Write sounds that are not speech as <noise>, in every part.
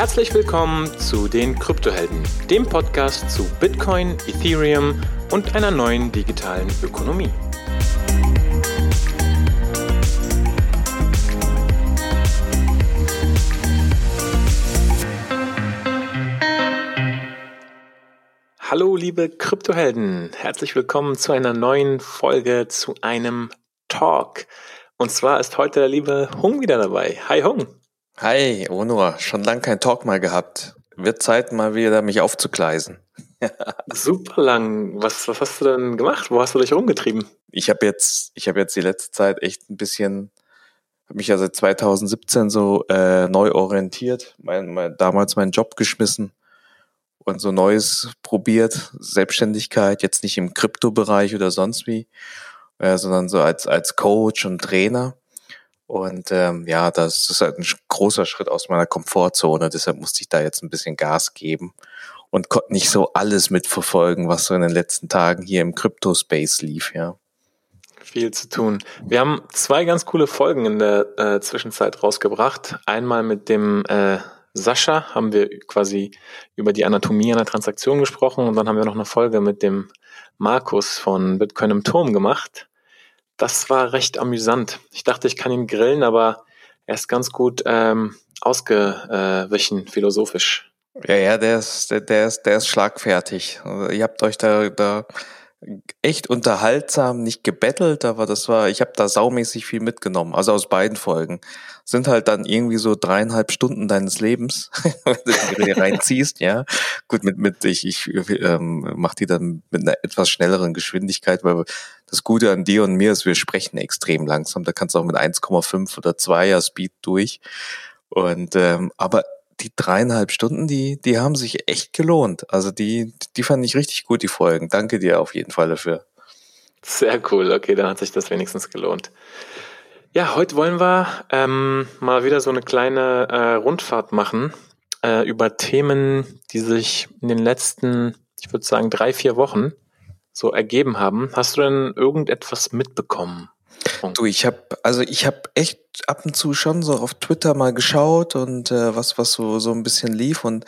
Herzlich willkommen zu den Kryptohelden, dem Podcast zu Bitcoin, Ethereum und einer neuen digitalen Ökonomie. Hallo liebe Kryptohelden, herzlich willkommen zu einer neuen Folge zu einem Talk. Und zwar ist heute der liebe Hung wieder dabei. Hi Hung. Hi, Onur. Schon lange kein Talk mal gehabt. Wird Zeit, mal wieder mich aufzugleisen. <laughs> Super lang. Was, was hast du denn gemacht? Wo hast du dich rumgetrieben? Ich habe jetzt, ich habe jetzt die letzte Zeit echt ein bisschen, habe mich ja seit 2017 so äh, neu orientiert, mein, mein, damals meinen Job geschmissen und so Neues probiert, Selbstständigkeit, jetzt nicht im Kryptobereich oder sonst wie, äh, sondern so als als Coach und Trainer und ähm, ja, das ist halt ein großer Schritt aus meiner Komfortzone. Deshalb musste ich da jetzt ein bisschen Gas geben und konnte nicht so alles mitverfolgen, was so in den letzten Tagen hier im Crypto-Space lief, ja. Viel zu tun. Wir haben zwei ganz coole Folgen in der äh, Zwischenzeit rausgebracht. Einmal mit dem äh, Sascha haben wir quasi über die Anatomie einer Transaktion gesprochen und dann haben wir noch eine Folge mit dem Markus von Bitcoin im Turm gemacht. Das war recht amüsant. Ich dachte, ich kann ihn grillen, aber er ist ganz gut ähm, ausgewichen, philosophisch. Ja, ja, der ist, der, der ist, der ist schlagfertig. Also ihr habt euch da, da echt unterhaltsam, nicht gebettelt, aber das war, ich habe da saumäßig viel mitgenommen, also aus beiden Folgen. Sind halt dann irgendwie so dreieinhalb Stunden deines Lebens, <laughs> wenn du die reinziehst, ja. Gut, mit, mit ich, ich ähm, mach die dann mit einer etwas schnelleren Geschwindigkeit, weil das Gute an dir und mir ist, wir sprechen extrem langsam. Da kannst du auch mit 1,5 oder 2er Speed durch. Und ähm, aber die dreieinhalb Stunden, die, die haben sich echt gelohnt. Also die, die fand ich richtig gut, die Folgen. Danke dir auf jeden Fall dafür. Sehr cool, okay, dann hat sich das wenigstens gelohnt. Ja, heute wollen wir ähm, mal wieder so eine kleine äh, Rundfahrt machen äh, über Themen, die sich in den letzten, ich würde sagen, drei, vier Wochen so ergeben haben. Hast du denn irgendetwas mitbekommen? Du, ich habe also ich habe echt ab und zu schon so auf Twitter mal geschaut und äh, was was so so ein bisschen lief und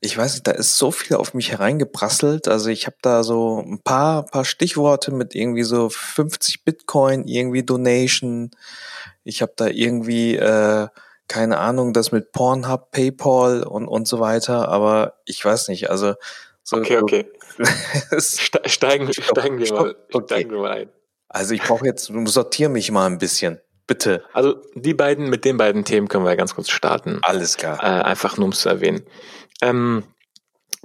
ich weiß nicht, da ist so viel auf mich hereingeprasselt. Also ich habe da so ein paar paar Stichworte mit irgendwie so 50 Bitcoin, irgendwie Donation. Ich habe da irgendwie äh, keine Ahnung, das mit Pornhub, PayPal und und so weiter. Aber ich weiß nicht. Also so, okay, okay. <laughs> steigen, steigen wir mal, steigen wir mal ein. Also ich brauche jetzt, sortier mich mal ein bisschen. Bitte. Also die beiden, mit den beiden Themen können wir ganz kurz starten. Alles klar. Äh, einfach nur um es zu erwähnen. Ähm,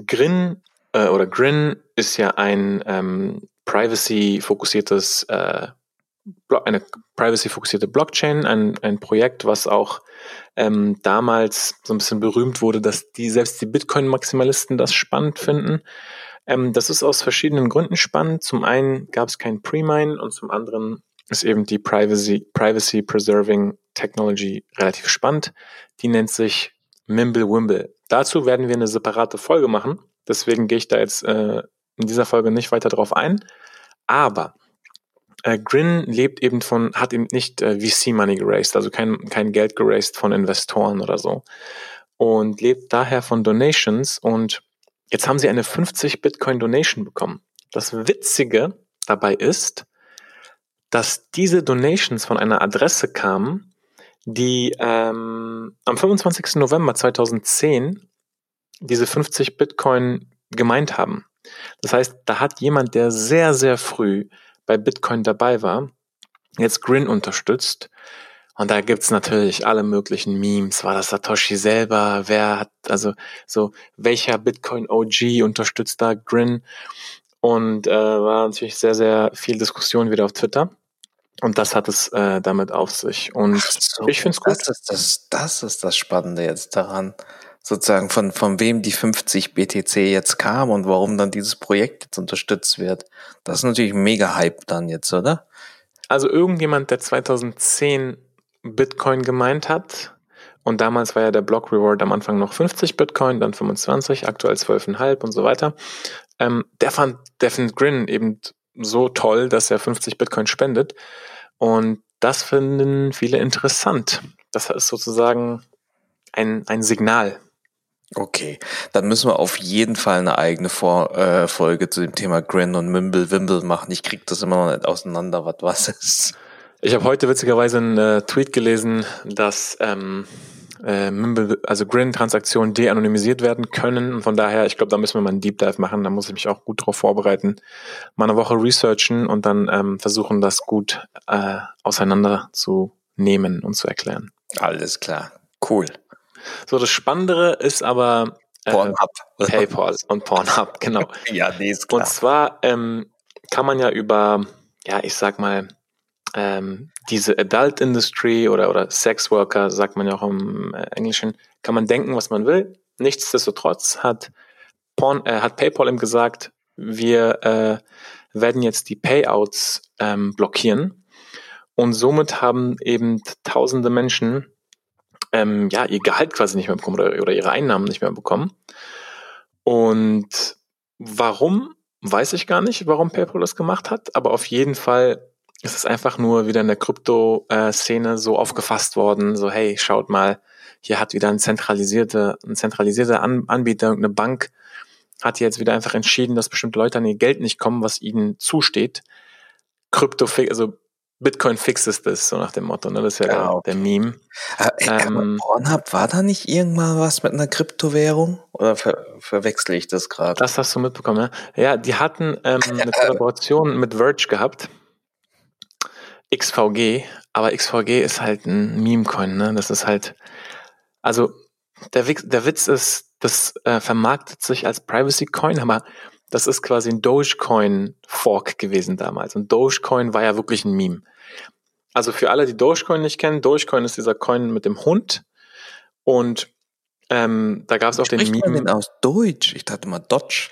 Grin äh, oder Grin ist ja ein ähm, privacy-fokussiertes, äh, eine privacy-fokussierte Blockchain, ein, ein Projekt, was auch ähm, damals so ein bisschen berühmt wurde, dass die selbst die Bitcoin-Maximalisten das spannend finden. Ähm, das ist aus verschiedenen Gründen spannend. Zum einen gab es kein Pre-Mine und zum anderen ist eben die Privacy, Privacy Preserving Technology relativ spannend. Die nennt sich Mimblewimble. Dazu werden wir eine separate Folge machen. Deswegen gehe ich da jetzt äh, in dieser Folge nicht weiter drauf ein. Aber äh, Grin lebt eben von, hat eben nicht äh, VC-Money geraced, also kein, kein Geld geraced von Investoren oder so. Und lebt daher von Donations und Jetzt haben sie eine 50 Bitcoin Donation bekommen. Das Witzige dabei ist, dass diese Donations von einer Adresse kamen, die ähm, am 25. November 2010 diese 50 Bitcoin gemeint haben. Das heißt, da hat jemand, der sehr, sehr früh bei Bitcoin dabei war, jetzt Grin unterstützt und da gibt's natürlich alle möglichen Memes. War das Satoshi selber? Wer hat, also so, welcher Bitcoin OG unterstützt da Grin? Und äh, war natürlich sehr, sehr viel Diskussion wieder auf Twitter. Und das hat es äh, damit auf sich. Und so, ich finde es gut. Das ist das, das ist das Spannende jetzt daran. Sozusagen von, von wem die 50 BTC jetzt kam und warum dann dieses Projekt jetzt unterstützt wird. Das ist natürlich mega Hype dann jetzt, oder? Also irgendjemand, der 2010 Bitcoin gemeint hat. Und damals war ja der Block Reward am Anfang noch 50 Bitcoin, dann 25, aktuell 12,5 und so weiter. Ähm, der fand Devin Grin eben so toll, dass er 50 Bitcoin spendet. Und das finden viele interessant. Das ist sozusagen ein, ein Signal. Okay, dann müssen wir auf jeden Fall eine eigene Vor äh, Folge zu dem Thema Grin und Mimble Wimble machen. Ich krieg das immer noch nicht auseinander, was was ist. Ich habe heute witzigerweise einen äh, Tweet gelesen, dass ähm, äh, Mimble, also Grin-Transaktionen de-anonymisiert werden können. von daher, ich glaube, da müssen wir mal einen Deep Dive machen. Da muss ich mich auch gut drauf vorbereiten. Mal eine Woche researchen und dann ähm, versuchen, das gut äh, auseinander zu nehmen und zu erklären. Alles klar. Cool. So, das Spannendere ist aber äh, Pornhub. PayPal und Pornhub, <laughs> genau. ja, nee, ist klar. Und zwar ähm, kann man ja über, ja, ich sag mal, ähm, diese Adult Industry oder, oder Sex Worker, sagt man ja auch im äh, Englischen, kann man denken, was man will. Nichtsdestotrotz hat, Porn, äh, hat PayPal ihm gesagt, wir äh, werden jetzt die Payouts ähm, blockieren. Und somit haben eben tausende Menschen ähm, ja, ihr Gehalt quasi nicht mehr bekommen oder, oder ihre Einnahmen nicht mehr bekommen. Und warum, weiß ich gar nicht, warum PayPal das gemacht hat, aber auf jeden Fall ist es einfach nur wieder in der Krypto-Szene so aufgefasst worden, so hey, schaut mal, hier hat wieder ein zentralisierter, ein zentralisierter Anbieter, eine Bank, hat jetzt wieder einfach entschieden, dass bestimmte Leute an ihr Geld nicht kommen, was ihnen zusteht. Krypto, also Bitcoin fixes das, so nach dem Motto, ne? Das ist ja genau. der, der, Meme. Äh, ähm, Pornhub, war da nicht irgendwann was mit einer Kryptowährung? Oder ver verwechsel ich das gerade? Das hast du mitbekommen, ja. Ja, die hatten ähm, <laughs> eine Kollaboration mit Verge gehabt. XVG, aber XVG ist halt ein Meme-Coin, ne? Das ist halt, also der, Witz, der Witz ist, das äh, vermarktet sich als Privacy-Coin, aber das ist quasi ein Dogecoin-Fork gewesen damals. Und Dogecoin war ja wirklich ein Meme. Also für alle, die Dogecoin nicht kennen, Dogecoin ist dieser Coin mit dem Hund. Und ähm, da gab es auch den Meme. Man den aus Deutsch? Ich dachte mal Dodge.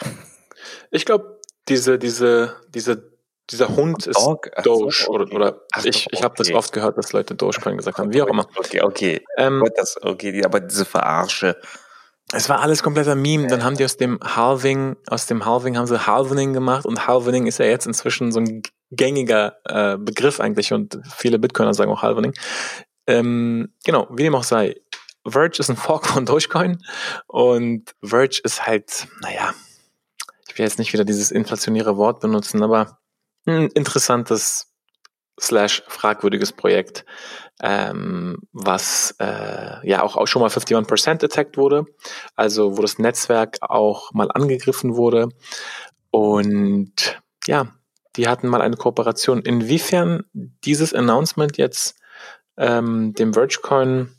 Ich glaube, diese, diese, diese, dieser Hund ist Dog? Doge so, okay. oder, oder Ach, ich, ich habe das oft gehört, dass Leute Dogecoin gesagt haben, wie auch immer. Okay, okay. Ähm, das, okay, aber diese Verarsche. Es war alles kompletter Meme. Dann haben die aus dem Halving, aus dem Halving haben sie Halvening gemacht und Halvening ist ja jetzt inzwischen so ein gängiger äh, Begriff eigentlich und viele Bitcoiner sagen auch Halvening. Ähm, genau, wie dem auch sei. Verge ist ein Fork von Dogecoin und Verge ist halt, naja, ich will jetzt nicht wieder dieses inflationäre Wort benutzen, aber ein interessantes slash fragwürdiges Projekt, ähm, was äh, ja auch, auch schon mal 51% attacked wurde, also wo das Netzwerk auch mal angegriffen wurde. Und ja, die hatten mal eine Kooperation. Inwiefern dieses Announcement jetzt ähm, dem Vergecoin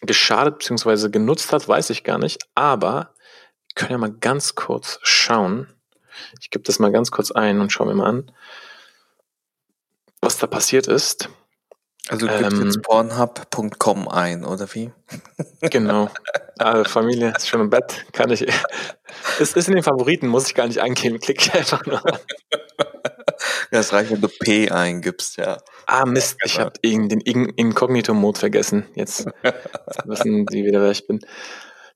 geschadet bzw. genutzt hat, weiß ich gar nicht. Aber können ja mal ganz kurz schauen. Ich gebe das mal ganz kurz ein und schaue mir mal an, was da passiert ist. Also du gibst ähm, jetzt pornhub.com ein, oder wie? <laughs> Genau. Also Familie ist schon im Bett, kann ich. <laughs> Es ist in den Favoriten, muss ich gar nicht eingeben, klicke ich einfach nur an. <laughs> Ja, es reicht, wenn du P eingibst, ja. Ah, Mist, ich habe den Inkognito-Mode vergessen. Jetzt, wissen Sie wieder, wer ich bin.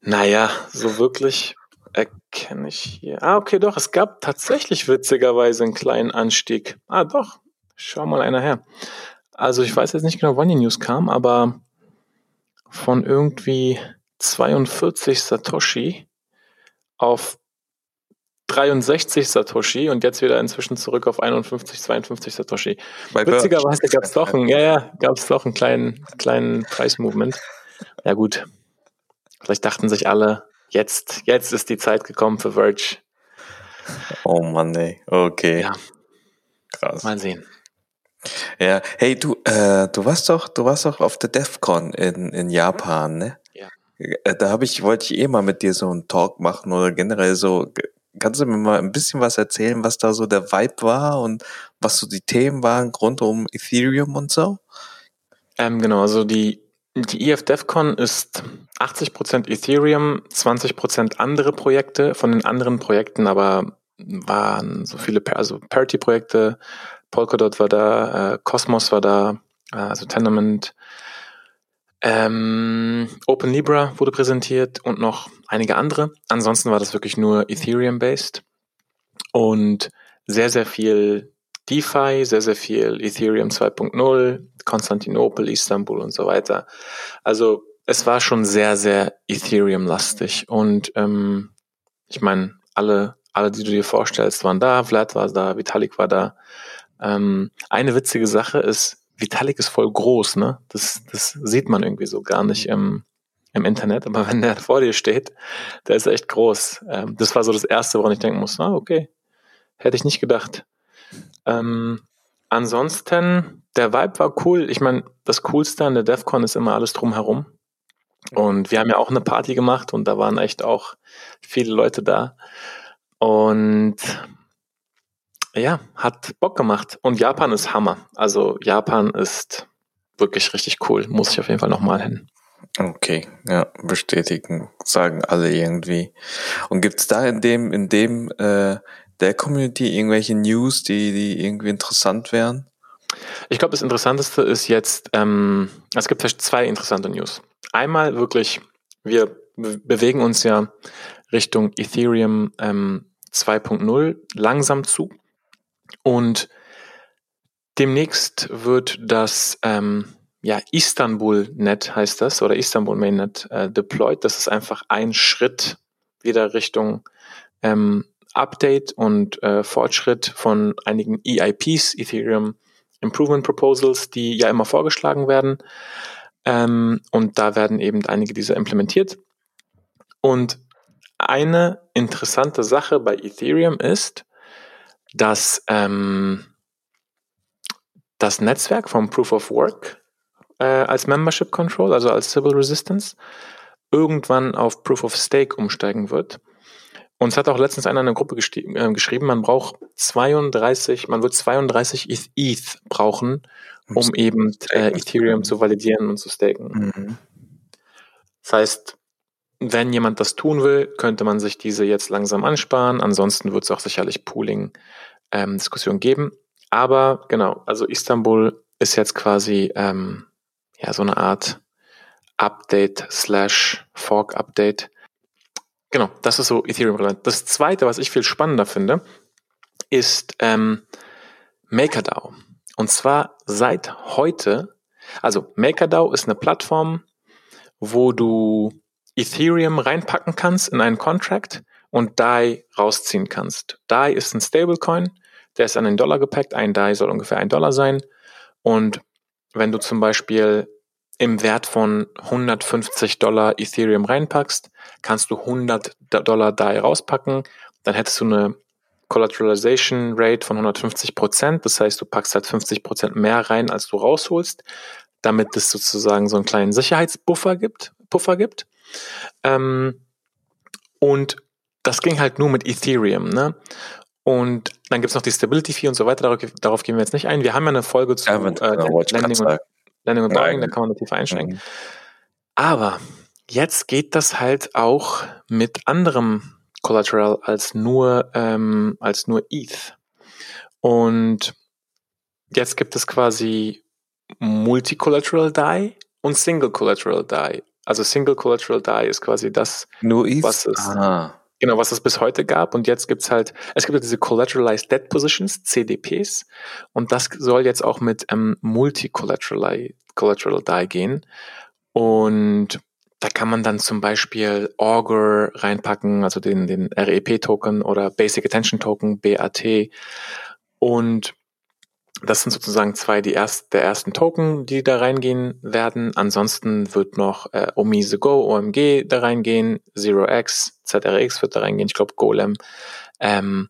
Naja, so wirklich erkenne ich hier. Ah, okay, doch, es gab tatsächlich witzigerweise einen kleinen Anstieg. Ah, doch, schau mal einer her. Also ich weiß jetzt nicht genau, wann die News kam, aber von irgendwie 42 Satoshi auf 63 Satoshi und jetzt wieder inzwischen zurück auf 51, 52 Satoshi. Bei Witzigerweise gab es doch einen, ja, ja, gab es doch einen kleinen, kleinen Preismovement. Ja gut. Vielleicht dachten sich alle, jetzt, jetzt ist die Zeit gekommen für Verge. Oh Mann, ey. Okay. Ja. Krass. Mal sehen. Ja, hey du, äh, du warst doch, du warst doch auf der DEFCON in, in Japan, ne? Ja. Äh, da habe ich, wollte ich eh mal mit dir so einen Talk machen oder generell so. Kannst du mir mal ein bisschen was erzählen, was da so der Vibe war und was so die Themen waren rund um Ethereum und so? Ähm, genau, also die, die EF DEFCON ist 80% Ethereum, 20% andere Projekte. Von den anderen Projekten aber waren so viele, also Parity-Projekte, Polkadot war da, äh, Cosmos war da, äh, also Tenement. Ähm, Open Libra wurde präsentiert und noch einige andere. Ansonsten war das wirklich nur Ethereum-based und sehr, sehr viel DeFi, sehr, sehr viel Ethereum 2.0, Konstantinopel, Istanbul und so weiter. Also es war schon sehr, sehr Ethereum-lastig. Und ähm, ich meine, alle, alle, die du dir vorstellst, waren da. Vlad war da, Vitalik war da. Ähm, eine witzige Sache ist, Vitalik ist voll groß, ne? Das, das sieht man irgendwie so gar nicht im, im Internet, aber <laughs> wenn der vor dir steht, der ist echt groß. Ähm, das war so das Erste, woran ich denken muss, ah, okay, hätte ich nicht gedacht. Ähm, ansonsten, der Vibe war cool. Ich meine, das Coolste an der DEFCON ist immer alles drumherum. Und wir haben ja auch eine Party gemacht und da waren echt auch viele Leute da. Und ja, hat Bock gemacht. Und Japan ist Hammer. Also Japan ist wirklich richtig cool. Muss ich auf jeden Fall nochmal hin. Okay, ja, bestätigen, sagen alle irgendwie. Und gibt's da in dem, in dem, äh, der Community irgendwelche News, die, die irgendwie interessant wären? Ich glaube, das Interessanteste ist jetzt, ähm, es gibt zwei interessante News. Einmal wirklich, wir bewegen uns ja Richtung Ethereum ähm, 2.0 langsam zu. Und demnächst wird das ähm, ja, Istanbul-Net heißt das oder Istanbul Mainnet äh, deployed. Das ist einfach ein Schritt wieder Richtung ähm, Update und äh, Fortschritt von einigen EIPs, Ethereum Improvement Proposals, die ja immer vorgeschlagen werden. Ähm, und da werden eben einige dieser implementiert. Und eine interessante Sache bei Ethereum ist, dass ähm, das Netzwerk vom Proof of Work äh, als Membership Control, also als Civil Resistance, irgendwann auf Proof of Stake umsteigen wird. Und es hat auch letztens einer in einer Gruppe äh, geschrieben, man braucht 32, man wird 32 ETH, brauchen, um eben äh, Ethereum zu validieren und zu staken. Mhm. Das heißt, wenn jemand das tun will, könnte man sich diese jetzt langsam ansparen. Ansonsten wird es auch sicherlich Pooling-Diskussionen ähm, geben. Aber genau, also Istanbul ist jetzt quasi ähm, ja so eine Art Update slash Fork Update. Genau, das ist so Ethereum relevant. Das zweite, was ich viel spannender finde, ist ähm, MakerDAO. Und zwar seit heute, also MakerDAO ist eine Plattform, wo du Ethereum reinpacken kannst in einen Contract und DAI rausziehen kannst. DAI ist ein Stablecoin, der ist an den Dollar gepackt. Ein DAI soll ungefähr ein Dollar sein. Und wenn du zum Beispiel im Wert von 150 Dollar Ethereum reinpackst, kannst du 100 Dollar DAI rauspacken. Dann hättest du eine Collateralization Rate von 150 Prozent. Das heißt, du packst halt 50 Prozent mehr rein, als du rausholst, damit es sozusagen so einen kleinen Sicherheitspuffer gibt. Puffer gibt. Ähm, und das ging halt nur mit Ethereum. Ne? Und dann gibt es noch die Stability Fee und so weiter. Darauf, darauf, gehen wir jetzt nicht ein. Wir haben ja eine Folge zu ja, äh, Landing, und, Landing und Docking, da kann man tiefer einsteigen. Mhm. Aber jetzt geht das halt auch mit anderem Collateral als nur, ähm, als nur ETH. Und jetzt gibt es quasi Multi-Collateral DAI und Single Collateral DAI. Also Single Collateral DAI ist quasi das, Nur ist, was es, ah. Genau, was es bis heute gab. Und jetzt gibt's halt, es gibt halt diese Collateralized Debt Positions, CDPs. Und das soll jetzt auch mit ähm, Multi-Collateral Collateral DAI gehen. Und da kann man dann zum Beispiel Augur reinpacken, also den, den REP-Token oder Basic Attention Token, BAT. Und das sind sozusagen zwei die erst, der ersten Token, die da reingehen werden. Ansonsten wird noch äh, Omise Go, OMG da reingehen, Zero X, ZRX wird da reingehen, ich glaube Golem. Ähm,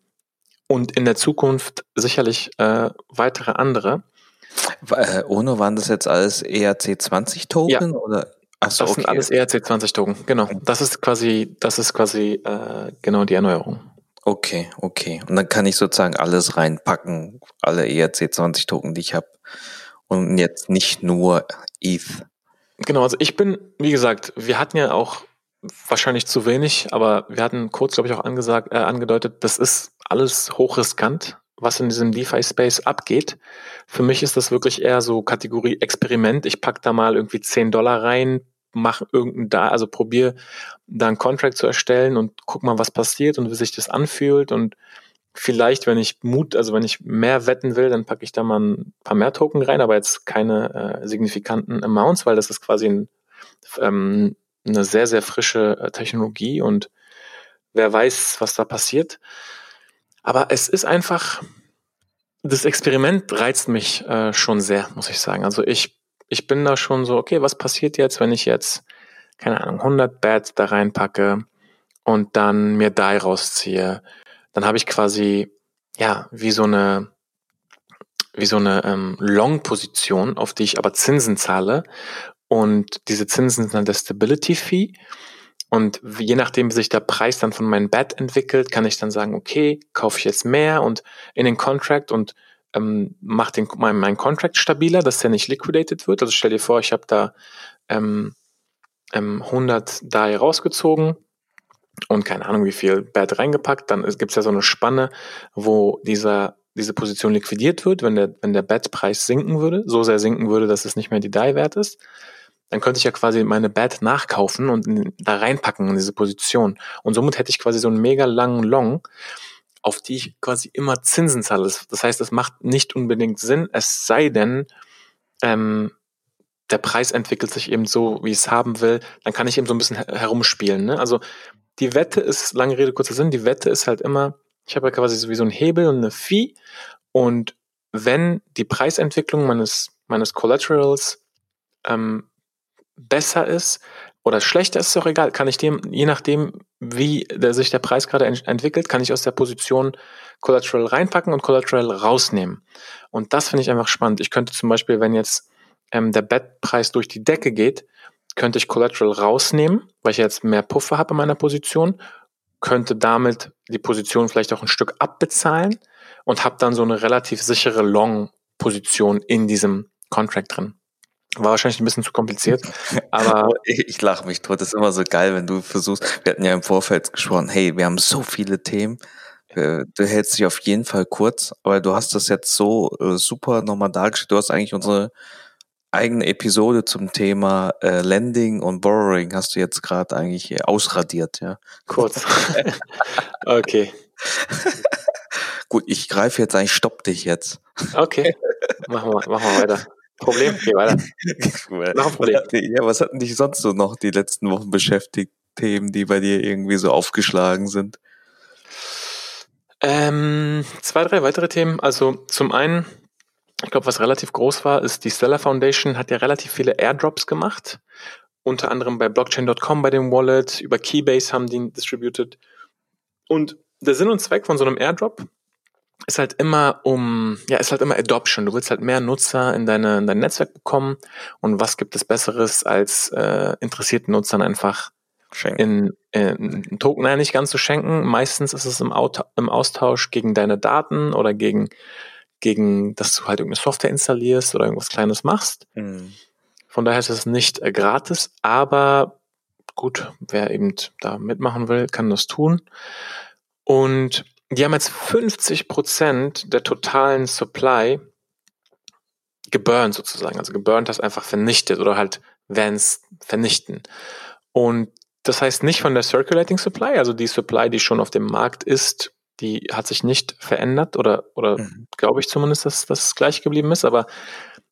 und in der Zukunft sicherlich äh, weitere andere. Äh, ohne waren das jetzt alles ERC20 Token ja. oder? Achso, das okay. sind alles ERC20 Token, genau. Das ist quasi, das ist quasi äh, genau die Erneuerung. Okay, okay. Und dann kann ich sozusagen alles reinpacken, alle ERC20-Token, die ich habe. Und jetzt nicht nur ETH. Genau, also ich bin, wie gesagt, wir hatten ja auch wahrscheinlich zu wenig, aber wir hatten kurz, glaube ich, auch angesagt, äh, angedeutet, das ist alles hochriskant, was in diesem DeFi-Space abgeht. Für mich ist das wirklich eher so Kategorie Experiment. Ich pack da mal irgendwie 10 Dollar rein, mach irgendein da, also probier da einen Contract zu erstellen und guck mal, was passiert und wie sich das anfühlt und vielleicht, wenn ich Mut, also wenn ich mehr wetten will, dann packe ich da mal ein paar mehr Token rein, aber jetzt keine äh, signifikanten Amounts, weil das ist quasi ein ähm, eine sehr, sehr frische äh, Technologie und wer weiß, was da passiert. Aber es ist einfach, das Experiment reizt mich äh, schon sehr, muss ich sagen. Also ich, ich bin da schon so, okay, was passiert jetzt, wenn ich jetzt, keine Ahnung, 100 Bats da reinpacke und dann mir DAI rausziehe? Dann habe ich quasi, ja, wie so eine, wie so eine ähm, Long-Position, auf die ich aber Zinsen zahle. Und diese Zinsen sind dann der Stability Fee. Und je nachdem, wie sich der Preis dann von meinem Bet entwickelt, kann ich dann sagen, okay, kaufe ich jetzt mehr und in den Contract und ähm, mache den mein, mein Contract stabiler, dass der nicht liquidated wird. Also stell dir vor, ich habe da ähm, ähm, 100 DAI rausgezogen und keine Ahnung wie viel Bet reingepackt, dann gibt es ja so eine Spanne, wo dieser diese Position liquidiert wird, wenn der, wenn der Bet-Preis sinken würde, so sehr sinken würde, dass es nicht mehr die DAI wert ist dann könnte ich ja quasi meine Bet nachkaufen und da reinpacken in diese Position. Und somit hätte ich quasi so einen mega langen Long, auf die ich quasi immer Zinsen zahle. Das heißt, es macht nicht unbedingt Sinn, es sei denn, ähm, der Preis entwickelt sich eben so, wie ich es haben will, dann kann ich eben so ein bisschen herumspielen. Ne? Also die Wette ist, lange Rede, kurzer Sinn, die Wette ist halt immer, ich habe ja quasi so wie so ein Hebel und eine Fee und wenn die Preisentwicklung meines, meines Collaterals ähm, besser ist oder schlechter ist, ist auch egal. Kann ich dem, je nachdem, wie der, sich der Preis gerade ent entwickelt, kann ich aus der Position Collateral reinpacken und Collateral rausnehmen. Und das finde ich einfach spannend. Ich könnte zum Beispiel, wenn jetzt ähm, der Bet-Preis durch die Decke geht, könnte ich Collateral rausnehmen, weil ich jetzt mehr Puffer habe in meiner Position, könnte damit die Position vielleicht auch ein Stück abbezahlen und habe dann so eine relativ sichere Long-Position in diesem Contract drin. War wahrscheinlich ein bisschen zu kompliziert, aber <laughs> ich, ich lache mich tot. Das ist immer so geil, wenn du versuchst. Wir hatten ja im Vorfeld gesprochen, hey, wir haben so viele Themen. Äh, du hältst dich auf jeden Fall kurz, aber du hast das jetzt so äh, super nochmal dargestellt. Du hast eigentlich unsere eigene Episode zum Thema äh, Lending und Borrowing hast du jetzt gerade eigentlich äh, ausradiert, ja. Kurz. <laughs> okay. Gut, ich greife jetzt eigentlich, stopp dich jetzt. Okay. Machen wir, machen wir weiter. Problem, geh weiter. <laughs> noch ein Problem. Ja, was hatten dich sonst so noch die letzten Wochen beschäftigt? Themen, die bei dir irgendwie so aufgeschlagen sind? Ähm, zwei, drei weitere Themen. Also zum einen, ich glaube, was relativ groß war, ist die Stellar Foundation hat ja relativ viele Airdrops gemacht. Unter anderem bei Blockchain.com bei dem Wallet, über Keybase haben die distributed. Und der Sinn und Zweck von so einem Airdrop ist halt immer um, ja, ist halt immer Adoption. Du willst halt mehr Nutzer in, deine, in dein Netzwerk bekommen. Und was gibt es Besseres, als äh, interessierten Nutzern einfach schenken. in, in, in Token naja, nicht ganz zu schenken. Meistens ist es im, Auto, im Austausch gegen deine Daten oder gegen, gegen, dass du halt irgendeine Software installierst oder irgendwas Kleines machst. Mhm. Von daher ist es nicht äh, gratis, aber gut, wer eben da mitmachen will, kann das tun. Und die haben jetzt 50 Prozent der totalen Supply geburnt sozusagen. Also geburnt das einfach vernichtet oder halt Vans vernichten. Und das heißt nicht von der Circulating Supply, also die Supply, die schon auf dem Markt ist, die hat sich nicht verändert oder, oder mhm. glaube ich zumindest, dass das gleich geblieben ist. Aber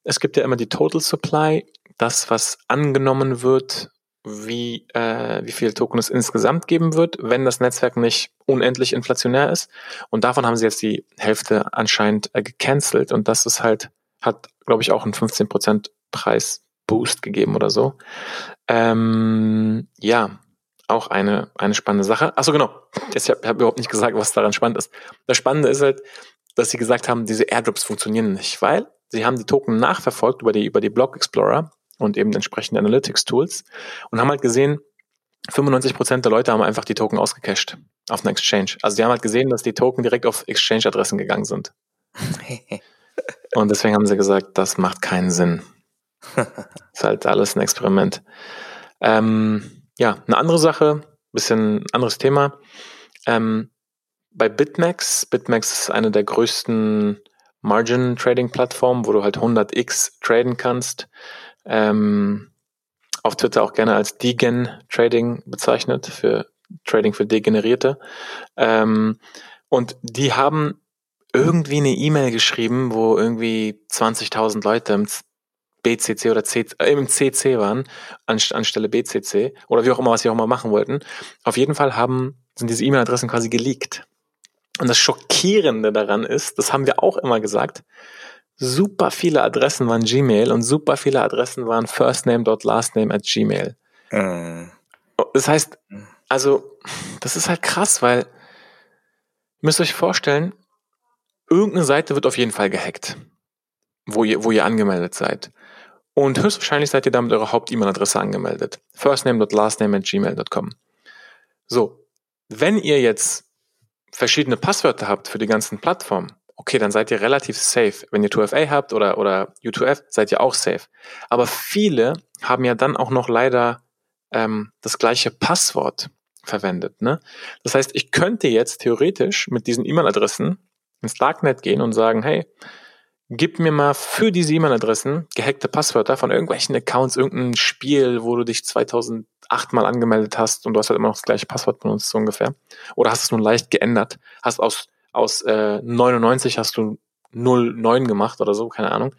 es gibt ja immer die Total Supply, das, was angenommen wird wie, äh, wie viel Token es insgesamt geben wird, wenn das Netzwerk nicht unendlich inflationär ist. Und davon haben sie jetzt die Hälfte anscheinend äh, gecancelt. Und das ist halt, hat, glaube ich, auch einen 15% Preisboost gegeben oder so. Ähm, ja, auch eine, eine spannende Sache. Achso, genau. Jetzt habe hab überhaupt nicht gesagt, was daran spannend ist. Das Spannende ist halt, dass sie gesagt haben, diese Airdrops funktionieren nicht, weil sie haben die Token nachverfolgt über die, über die Block Explorer und eben entsprechende Analytics-Tools und haben halt gesehen, 95% der Leute haben einfach die Token ausgecached auf einer Exchange. Also die haben halt gesehen, dass die Token direkt auf Exchange-Adressen gegangen sind. <laughs> und deswegen haben sie gesagt, das macht keinen Sinn. <laughs> ist halt alles ein Experiment. Ähm, ja, eine andere Sache, bisschen anderes Thema. Ähm, bei BitMEX, BitMEX ist eine der größten Margin-Trading-Plattformen, wo du halt 100x traden kannst ähm, auf Twitter auch gerne als Degen Trading bezeichnet, für Trading für Degenerierte. Ähm, und die haben irgendwie eine E-Mail geschrieben, wo irgendwie 20.000 Leute im BCC oder C, äh, im CC waren, anstelle BCC oder wie auch immer, was sie auch mal machen wollten. Auf jeden Fall haben, sind diese E-Mail-Adressen quasi geleakt. Und das Schockierende daran ist, das haben wir auch immer gesagt, super viele Adressen waren Gmail und super viele Adressen waren firstname.lastname at Gmail. Mhm. Das heißt, also, das ist halt krass, weil, ihr müsst euch vorstellen, irgendeine Seite wird auf jeden Fall gehackt, wo ihr, wo ihr angemeldet seid. Und höchstwahrscheinlich seid ihr damit eure Haupt-E-Mail-Adresse angemeldet. firstname.lastname at gmail.com. So, wenn ihr jetzt verschiedene Passwörter habt für die ganzen Plattformen, okay, dann seid ihr relativ safe. Wenn ihr 2FA habt oder, oder U2F, seid ihr auch safe. Aber viele haben ja dann auch noch leider ähm, das gleiche Passwort verwendet. Ne? Das heißt, ich könnte jetzt theoretisch mit diesen E-Mail-Adressen ins Darknet gehen und sagen, hey, gib mir mal für diese E-Mail-Adressen gehackte Passwörter von irgendwelchen Accounts, irgendein Spiel, wo du dich 2008 mal angemeldet hast und du hast halt immer noch das gleiche Passwort benutzt, so ungefähr. Oder hast es nur leicht geändert, hast aus, aus äh, 99 hast du 09 gemacht oder so, keine Ahnung.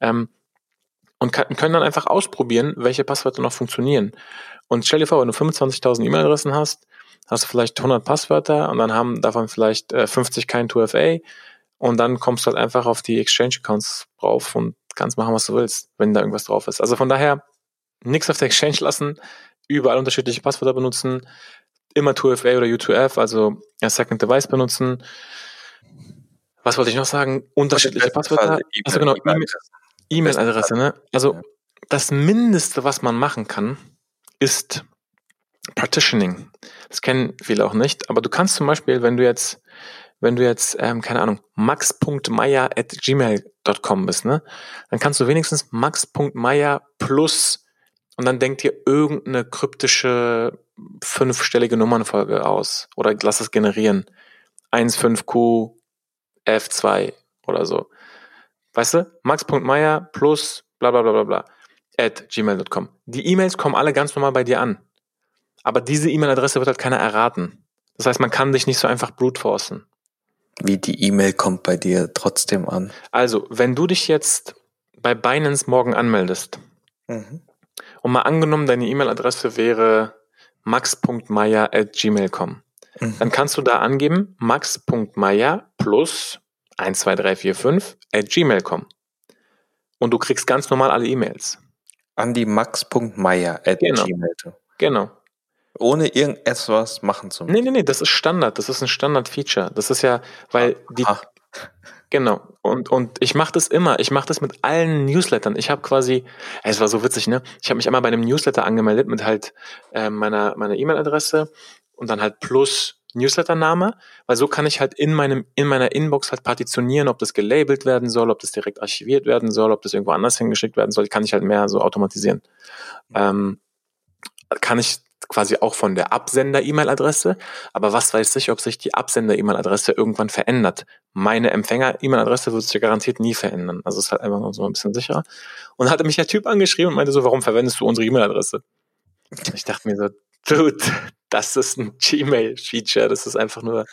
Ähm, und können dann einfach ausprobieren, welche Passwörter noch funktionieren. Und stell dir vor, wenn du 25.000 E-Mail-Adressen hast, hast du vielleicht 100 Passwörter und dann haben davon vielleicht äh, 50 kein 2FA und dann kommst du halt einfach auf die Exchange-Accounts drauf und kannst machen, was du willst, wenn da irgendwas drauf ist. Also von daher, nichts auf der Exchange lassen, überall unterschiedliche Passwörter benutzen, immer 2FA oder U2F, also ja, Second Device benutzen. Was wollte ich noch sagen? Unterschiedliche Passwörter. Also genau, E-Mail-Adresse, ne? Also das Mindeste, was man machen kann, ist Partitioning. Das kennen viele auch nicht, aber du kannst zum Beispiel, wenn du jetzt, wenn du jetzt, ähm, keine Ahnung, max.meier at gmail.com bist, ne, dann kannst du wenigstens max.meier plus und dann denkt dir irgendeine kryptische fünfstellige Nummernfolge aus oder lass es generieren. 15Q F2 oder so. Weißt du? Max.meier plus bla bla bla bla bla at gmail.com. Die E-Mails kommen alle ganz normal bei dir an. Aber diese E-Mail-Adresse wird halt keiner erraten. Das heißt, man kann dich nicht so einfach brute forcen. Wie die E-Mail kommt bei dir trotzdem an. Also, wenn du dich jetzt bei Binance morgen anmeldest mhm. Und mal angenommen, deine E-Mail-Adresse wäre max.meier at gmail.com, mhm. dann kannst du da angeben max.meier plus 12345 at gmail.com. Und du kriegst ganz normal alle E-Mails. An die max.meier at genau. Genau. Ohne irgendetwas machen zu müssen. Nee, nee, nee, das ist Standard. Das ist ein Standard-Feature. Das ist ja, weil die. Ach. Genau. Und, und ich mache das immer. Ich mache das mit allen Newslettern. Ich habe quasi, es war so witzig, ne? Ich habe mich einmal bei einem Newsletter angemeldet mit halt äh, meiner meiner E-Mail-Adresse und dann halt plus Newsletter-Name, weil so kann ich halt in meinem in meiner Inbox halt partitionieren, ob das gelabelt werden soll, ob das direkt archiviert werden soll, ob das irgendwo anders hingeschickt werden soll, kann ich halt mehr so automatisieren. Ähm, kann ich quasi auch von der Absender-E-Mail-Adresse. Aber was weiß ich, ob sich die Absender-E-Mail-Adresse irgendwann verändert? Meine Empfänger-E-Mail-Adresse wird sich ja garantiert nie verändern. Also ist halt einfach nur so ein bisschen sicherer. Und hatte mich der Typ angeschrieben und meinte so, warum verwendest du unsere E-Mail-Adresse? Ich dachte mir so, Dude, das ist ein Gmail-Feature, das ist einfach nur.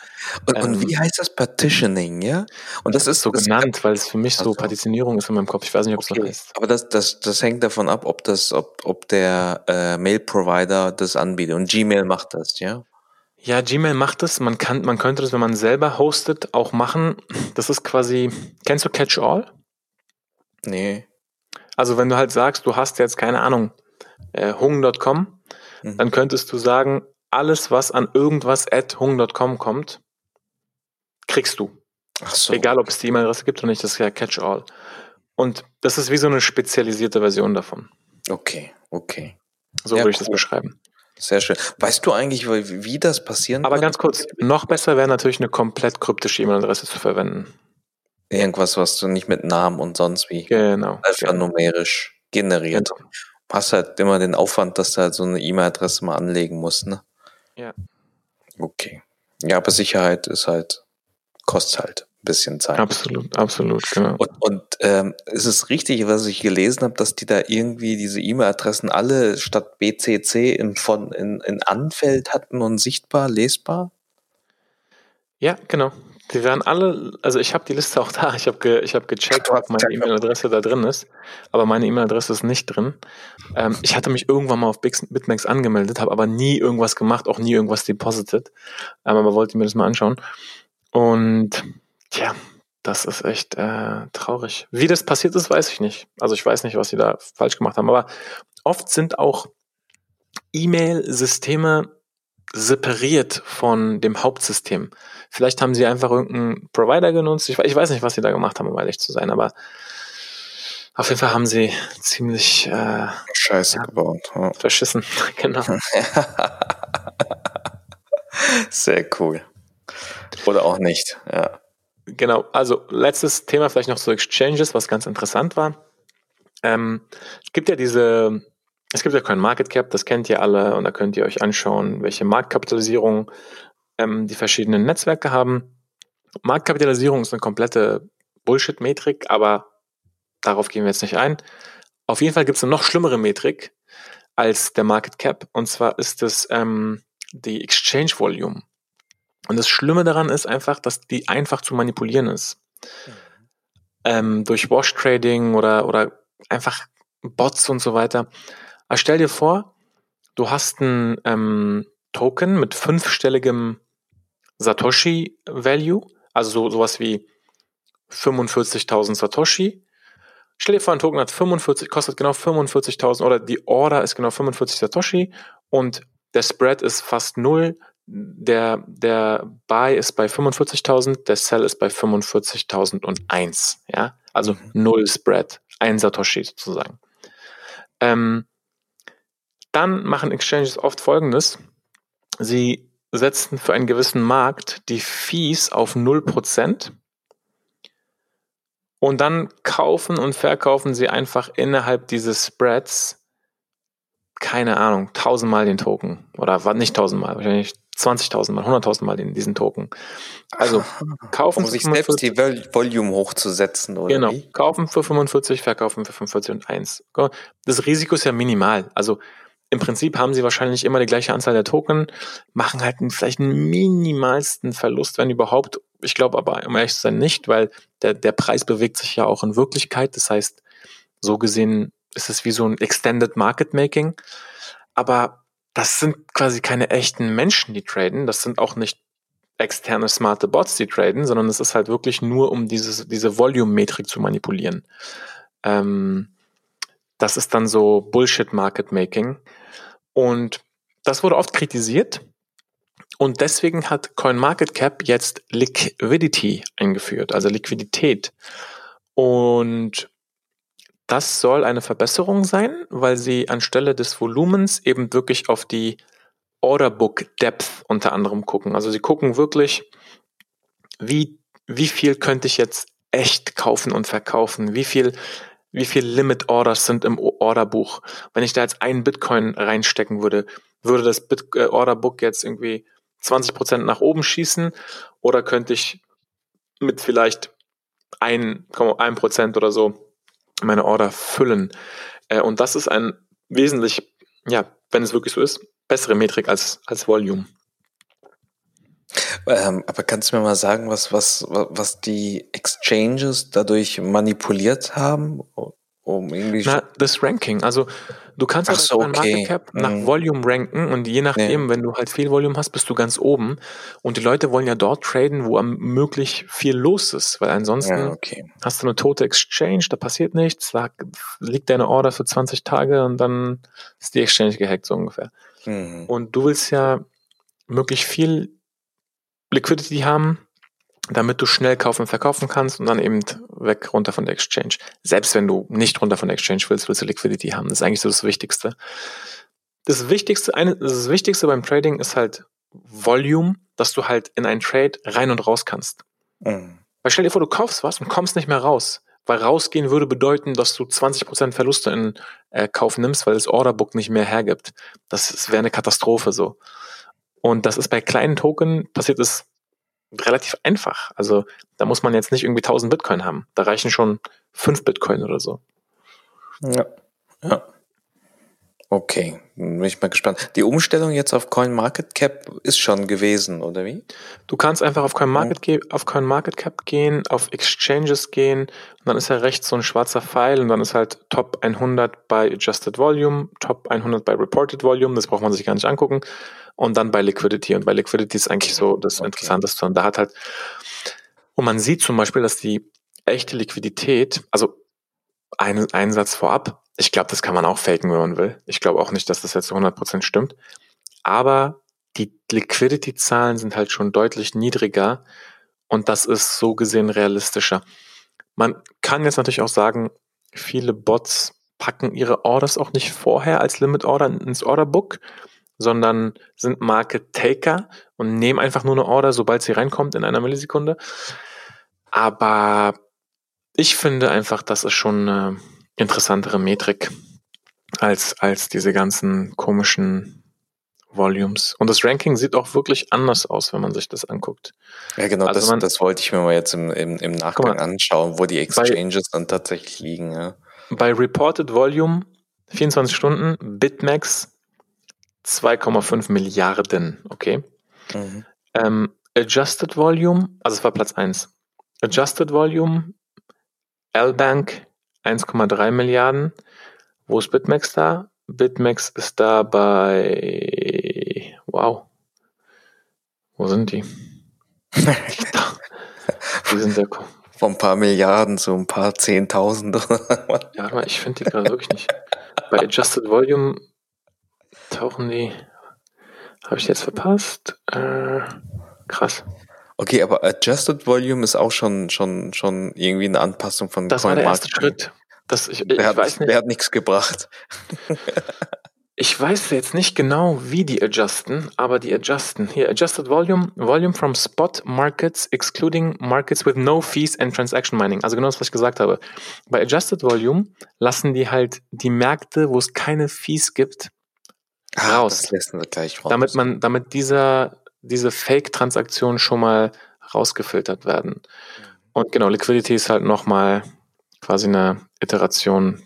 Und, ähm, und, wie heißt das Partitioning, ja? Und das, das ist so das genannt, weil es für mich so also, Partitionierung ist in meinem Kopf. Ich weiß nicht, ob es okay. so heißt. Aber das, das, das hängt davon ab, ob das, ob, ob der äh, Mail-Provider das anbietet. Und Gmail macht das, ja? Ja, Gmail macht das. Man kann, man könnte das, wenn man selber hostet, auch machen. Das ist quasi. Kennst du Catch All? Nee. Also wenn du halt sagst, du hast jetzt keine Ahnung, äh, hung.com Mhm. dann könntest du sagen, alles, was an irgendwas at hung.com kommt, kriegst du. Ach so. Egal, ob es die E-Mail-Adresse gibt oder nicht, das ist ja Catch-all. Und das ist wie so eine spezialisierte Version davon. Okay, okay. So ja, würde ich cool. das beschreiben. Sehr schön. Weißt du eigentlich, wie, wie das passieren Aber ganz kurz, noch besser wäre natürlich eine komplett kryptische E-Mail-Adresse zu verwenden. Irgendwas, was du nicht mit Namen und sonst wie genau, alphanumerisch genau. generiert. Genau hast halt immer den Aufwand, dass du halt so eine E-Mail-Adresse mal anlegen musst, ne? Ja. Okay. Ja, aber Sicherheit ist halt, kostet halt ein bisschen Zeit. Absolut, absolut, genau. Und, und ähm, ist es richtig, was ich gelesen habe, dass die da irgendwie diese E-Mail-Adressen alle statt BCC in, von, in, in Anfeld hatten und sichtbar, lesbar? Ja, genau. Die werden alle, also ich habe die Liste auch da. Ich habe ge, ich hab gecheckt, ob meine E-Mail-Adresse da drin ist, aber meine E-Mail-Adresse ist nicht drin. Ähm, ich hatte mich irgendwann mal auf Bitmax angemeldet, habe aber nie irgendwas gemacht, auch nie irgendwas deposited. Ähm, aber wollte mir das mal anschauen. Und tja, das ist echt äh, traurig. Wie das passiert ist, weiß ich nicht. Also ich weiß nicht, was sie da falsch gemacht haben. Aber oft sind auch E-Mail-Systeme separiert von dem Hauptsystem. Vielleicht haben sie einfach irgendeinen Provider genutzt. Ich, ich weiß nicht, was sie da gemacht haben, um ehrlich zu sein, aber auf jeden Fall haben sie ziemlich äh, Scheiße ja, gebaut. Ja. Verschissen, <laughs> genau. <laughs> Sehr cool. Oder auch nicht, ja. Genau, also letztes Thema vielleicht noch zu Exchanges, was ganz interessant war. Ähm, es gibt ja diese es gibt ja kein Market Cap, das kennt ihr alle und da könnt ihr euch anschauen, welche Marktkapitalisierung ähm, die verschiedenen Netzwerke haben. Marktkapitalisierung ist eine komplette Bullshit-Metrik, aber darauf gehen wir jetzt nicht ein. Auf jeden Fall gibt es eine noch schlimmere Metrik als der Market Cap und zwar ist es ähm, die Exchange Volume. Und das Schlimme daran ist einfach, dass die einfach zu manipulieren ist. Mhm. Ähm, durch Wash Trading oder, oder einfach Bots und so weiter. Aber stell dir vor, du hast ein ähm, Token mit fünfstelligem Satoshi-Value, also so, sowas wie 45.000 Satoshi. Stell dir vor, ein Token hat 45, kostet genau 45.000 oder die Order ist genau 45 Satoshi und der Spread ist fast null. Der, der Buy ist bei 45.000, der Sell ist bei 45.001. Ja, also mhm. null Spread, ein Satoshi sozusagen. Ähm, dann machen Exchanges oft Folgendes. Sie setzen für einen gewissen Markt die Fees auf 0% und dann kaufen und verkaufen sie einfach innerhalb dieses Spreads, keine Ahnung, tausendmal den Token. Oder nicht tausendmal, wahrscheinlich 20.000 Mal, 100.000 Mal diesen Token. Also <laughs> kaufen um sich selbst die Volume hochzusetzen, oder? Genau, wie? kaufen für 45, verkaufen für 45 und 1. Das Risiko ist ja minimal. Also im Prinzip haben sie wahrscheinlich immer die gleiche Anzahl der Token, machen halt vielleicht einen minimalsten Verlust, wenn überhaupt. Ich glaube aber, um ehrlich zu sein, nicht, weil der, der Preis bewegt sich ja auch in Wirklichkeit. Das heißt, so gesehen ist es wie so ein Extended Market Making. Aber das sind quasi keine echten Menschen, die traden. Das sind auch nicht externe smarte Bots, die traden, sondern es ist halt wirklich nur, um dieses, diese Volume-Metrik zu manipulieren. Ähm, das ist dann so Bullshit-Market-Making. Und das wurde oft kritisiert. Und deswegen hat CoinMarketCap jetzt Liquidity eingeführt, also Liquidität. Und das soll eine Verbesserung sein, weil sie anstelle des Volumens eben wirklich auf die Orderbook Depth unter anderem gucken. Also sie gucken wirklich, wie, wie viel könnte ich jetzt echt kaufen und verkaufen? Wie viel wie viel Limit Orders sind im Orderbuch. Wenn ich da jetzt einen Bitcoin reinstecken würde, würde das Bit äh, Orderbook jetzt irgendwie 20 Prozent nach oben schießen oder könnte ich mit vielleicht ein, ein Prozent oder so meine Order füllen. Äh, und das ist ein wesentlich, ja, wenn es wirklich so ist, bessere Metrik als, als Volume. Ähm, aber kannst du mir mal sagen, was, was, was die Exchanges dadurch manipuliert haben? Um irgendwie Na, das Ranking. Also du kannst halt so, okay. Market Cap nach mhm. Volume ranken und je nachdem, ja. wenn du halt viel Volume hast, bist du ganz oben. Und die Leute wollen ja dort traden, wo am möglich viel los ist, weil ansonsten ja, okay. hast du eine tote Exchange, da passiert nichts, da liegt deine Order für 20 Tage und dann ist die Exchange gehackt so ungefähr. Mhm. Und du willst ja möglich viel Liquidity haben, damit du schnell kaufen und verkaufen kannst und dann eben weg runter von der Exchange. Selbst wenn du nicht runter von der Exchange willst, willst du Liquidity haben. Das ist eigentlich so das Wichtigste. Das Wichtigste, eine, das Wichtigste beim Trading ist halt Volume, dass du halt in einen Trade rein und raus kannst. Mhm. Weil stell dir vor, du kaufst was und kommst nicht mehr raus. Weil rausgehen würde bedeuten, dass du 20% Verluste in äh, Kauf nimmst, weil das Orderbook nicht mehr hergibt. Das, das wäre eine Katastrophe so. Und das ist bei kleinen Token passiert es relativ einfach. Also da muss man jetzt nicht irgendwie 1000 Bitcoin haben. Da reichen schon 5 Bitcoin oder so. Ja, ja. Okay, bin ich mal gespannt. Die Umstellung jetzt auf CoinMarketCap ist schon gewesen, oder wie? Du kannst einfach auf CoinMarketCap, auf CoinMarketCap gehen, auf Exchanges gehen und dann ist ja rechts so ein schwarzer Pfeil und dann ist halt Top 100 bei Adjusted Volume, Top 100 bei Reported Volume, das braucht man sich gar nicht angucken und dann bei Liquidity und bei Liquidity ist eigentlich so das okay. Interessanteste und da hat halt und man sieht zum Beispiel, dass die echte Liquidität, also ein, ein Satz vorab, ich glaube, das kann man auch faken, wenn man will. Ich glaube auch nicht, dass das jetzt zu 100% stimmt. Aber die Liquidity-Zahlen sind halt schon deutlich niedriger und das ist so gesehen realistischer. Man kann jetzt natürlich auch sagen, viele Bots packen ihre Orders auch nicht vorher als Limit Order ins Orderbook, sondern sind Market Taker und nehmen einfach nur eine Order, sobald sie reinkommt in einer Millisekunde. Aber ich finde einfach, das ist schon eine interessantere Metrik als, als diese ganzen komischen Volumes. Und das Ranking sieht auch wirklich anders aus, wenn man sich das anguckt. Ja, genau, also das, man, das wollte ich mir mal jetzt im, im, im Nachgang mal, anschauen, wo die Exchanges bei, dann tatsächlich liegen. Ja. Bei Reported Volume 24 Stunden, Bitmax 2,5 Milliarden, okay. Mhm. Ähm, Adjusted Volume, also es war Platz 1. Adjusted Volume L-Bank 1,3 Milliarden. Wo ist Bitmax da? Bitmax ist da bei, wow. Wo sind die? <laughs> die sind ja von ein paar Milliarden zu ein paar Zehntausend. <laughs> ja, aber ich finde die gerade wirklich nicht. Bei Adjusted Volume tauchen die. Habe ich jetzt verpasst? Äh, krass. Okay, aber Adjusted Volume ist auch schon, schon, schon irgendwie eine Anpassung von Das war der erste Schritt. Das, ich, der, ich hat, weiß nicht. der hat nichts gebracht. <laughs> ich weiß jetzt nicht genau, wie die adjusten, aber die adjusten. Hier, Adjusted Volume, Volume from Spot Markets, excluding Markets with no fees and transaction mining. Also genau das, was ich gesagt habe. Bei Adjusted Volume lassen die halt die Märkte, wo es keine Fees gibt, ah, raus. Das lassen wir gleich raus. Damit man, damit dieser diese Fake-Transaktionen schon mal rausgefiltert werden. Und genau, Liquidity ist halt nochmal quasi eine Iteration,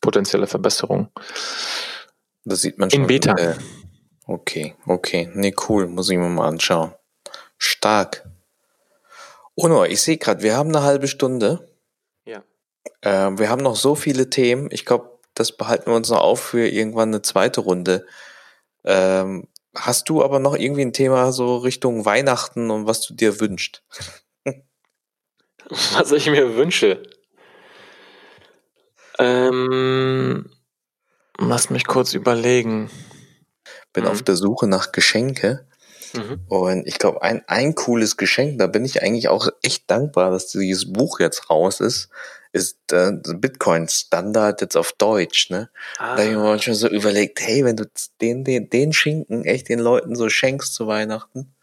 potenzielle Verbesserung. Das sieht man schon. In Beta. Äh, okay, okay. Nee, cool. Muss ich mir mal anschauen. Stark. Uno, ich sehe gerade, wir haben eine halbe Stunde. Ja. Äh, wir haben noch so viele Themen. Ich glaube, das behalten wir uns noch auf für irgendwann eine zweite Runde. Ähm, Hast du aber noch irgendwie ein Thema so Richtung Weihnachten und was du dir wünschst? <laughs> was ich mir wünsche? Ähm, lass mich kurz überlegen. Bin mhm. auf der Suche nach Geschenke. Mhm. Und ich glaube, ein, ein cooles Geschenk, da bin ich eigentlich auch echt dankbar, dass dieses Buch jetzt raus ist ist äh, Bitcoin Standard jetzt auf Deutsch, ne? Ah. Da habe ich mir manchmal so überlegt, hey, wenn du den, den, den Schinken echt den Leuten so schenkst zu Weihnachten,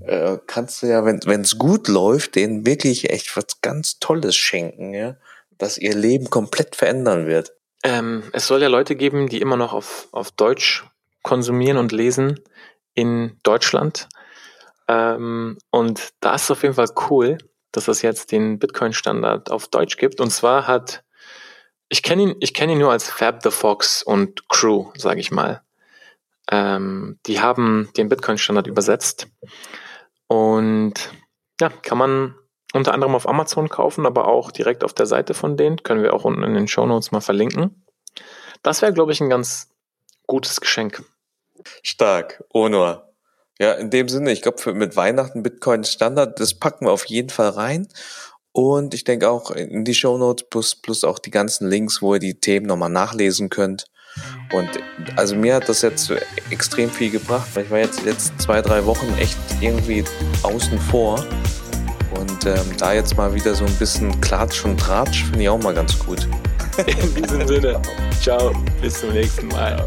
äh, kannst du ja, wenn es gut läuft, denen wirklich echt was ganz Tolles schenken, ja, dass ihr Leben komplett verändern wird. Ähm, es soll ja Leute geben, die immer noch auf, auf Deutsch konsumieren und lesen in Deutschland. Ähm, und da ist auf jeden Fall cool, dass es jetzt den Bitcoin-Standard auf Deutsch gibt. Und zwar hat, ich kenne ihn, ich kenne ihn nur als Fab the Fox und Crew, sage ich mal. Ähm, die haben den Bitcoin-Standard übersetzt. Und ja, kann man unter anderem auf Amazon kaufen, aber auch direkt auf der Seite von denen. Können wir auch unten in den Show Notes mal verlinken. Das wäre, glaube ich, ein ganz gutes Geschenk. Stark. Onor. Ja, in dem Sinne, ich glaube, mit Weihnachten Bitcoin Standard, das packen wir auf jeden Fall rein. Und ich denke auch in die Show Notes plus, plus auch die ganzen Links, wo ihr die Themen nochmal nachlesen könnt. Und also mir hat das jetzt extrem viel gebracht, weil ich war jetzt die letzten zwei, drei Wochen echt irgendwie außen vor. Und ähm, da jetzt mal wieder so ein bisschen Klatsch und Tratsch finde ich auch mal ganz gut. <laughs> In diesem Sinne, ciao, bis zum nächsten Mal.